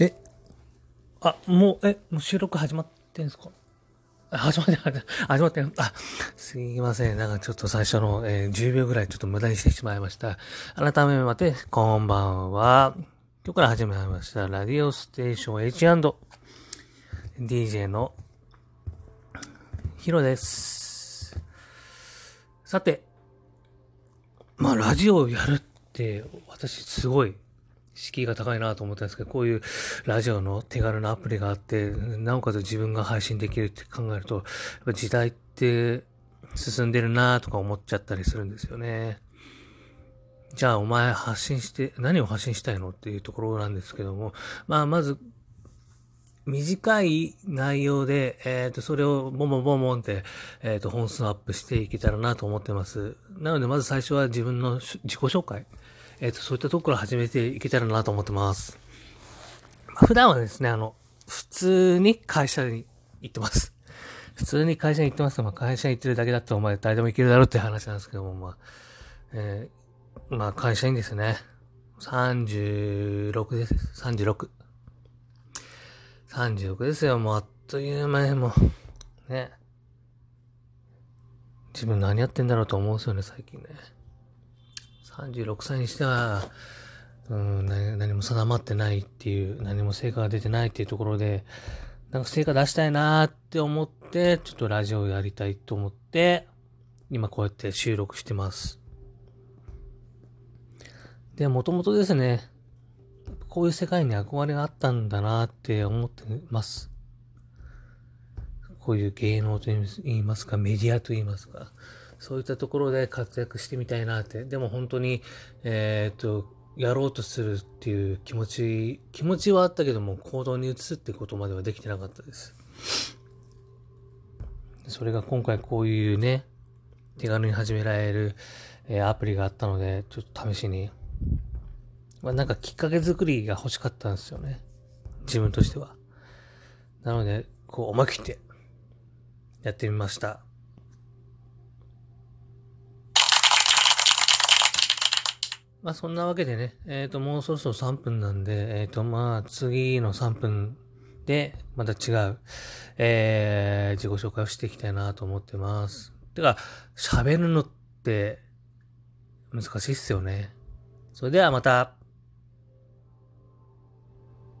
え？あもうえもう収録始まってんすか？始まって 始まってあ、すいません。なんかちょっと最初の、えー、10秒ぐらいちょっと無駄にしてしまいました。改めまして、こんばんは。今日から始まりました。ラディオステーション H&DJ のヒロです。さて、まあ、ラジオをやるって、私すごい敷居が高いなと思ったんですけど、こういうラジオの手軽なアプリがあって、なおかつ自分が配信できるって考えると、やっぱ時代って進んでるなとか思っちゃったりするんですよね。じゃあお前発信して、何を発信したいのっていうところなんですけども、まあまず、短い内容で、えっ、ー、と、それをボンボンボンボンって、えっ、ー、と、本数アップしていけたらなと思ってます。なので、まず最初は自分の自己紹介。えっ、ー、と、そういったところ始めていけたらなと思ってます。普段はですね、あの、普通に会社に行ってます。普通に会社に行ってます。まあ、会社に行ってるだけだったらお前誰でも行けるだろうって話なんですけども、まあ、えー、まあ、会社員ですね。36です。36。36ですよ。もうあっという間にもう、ね。自分何やってんだろうと思うんですよね、最近ね。36歳にしては、うん、何も定まってないっていう、何も成果が出てないっていうところで、なんか成果出したいなーって思って、ちょっとラジオやりたいと思って、今こうやって収録してます。で、もともとですね、こういう世界に憧れがあったんだなって思ってます。こういう芸能と言いますか、メディアと言いますか。そういったところで活躍してみたいなって。でも本当に、えー、っと、やろうとするっていう気持ち、気持ちはあったけども行動に移すってことまではできてなかったです。それが今回こういうね、手軽に始められる、えー、アプリがあったので、ちょっと試しに、まあなんかきっかけ作りが欲しかったんですよね。自分としては。なので、こう思い切ってやってみました。まあそんなわけでね、えっ、ー、ともうそろそろ3分なんで、えっ、ー、とまあ次の3分でまた違う、えー、自己紹介をしていきたいなと思ってます。てか、喋るのって難しいっすよね。それではまた。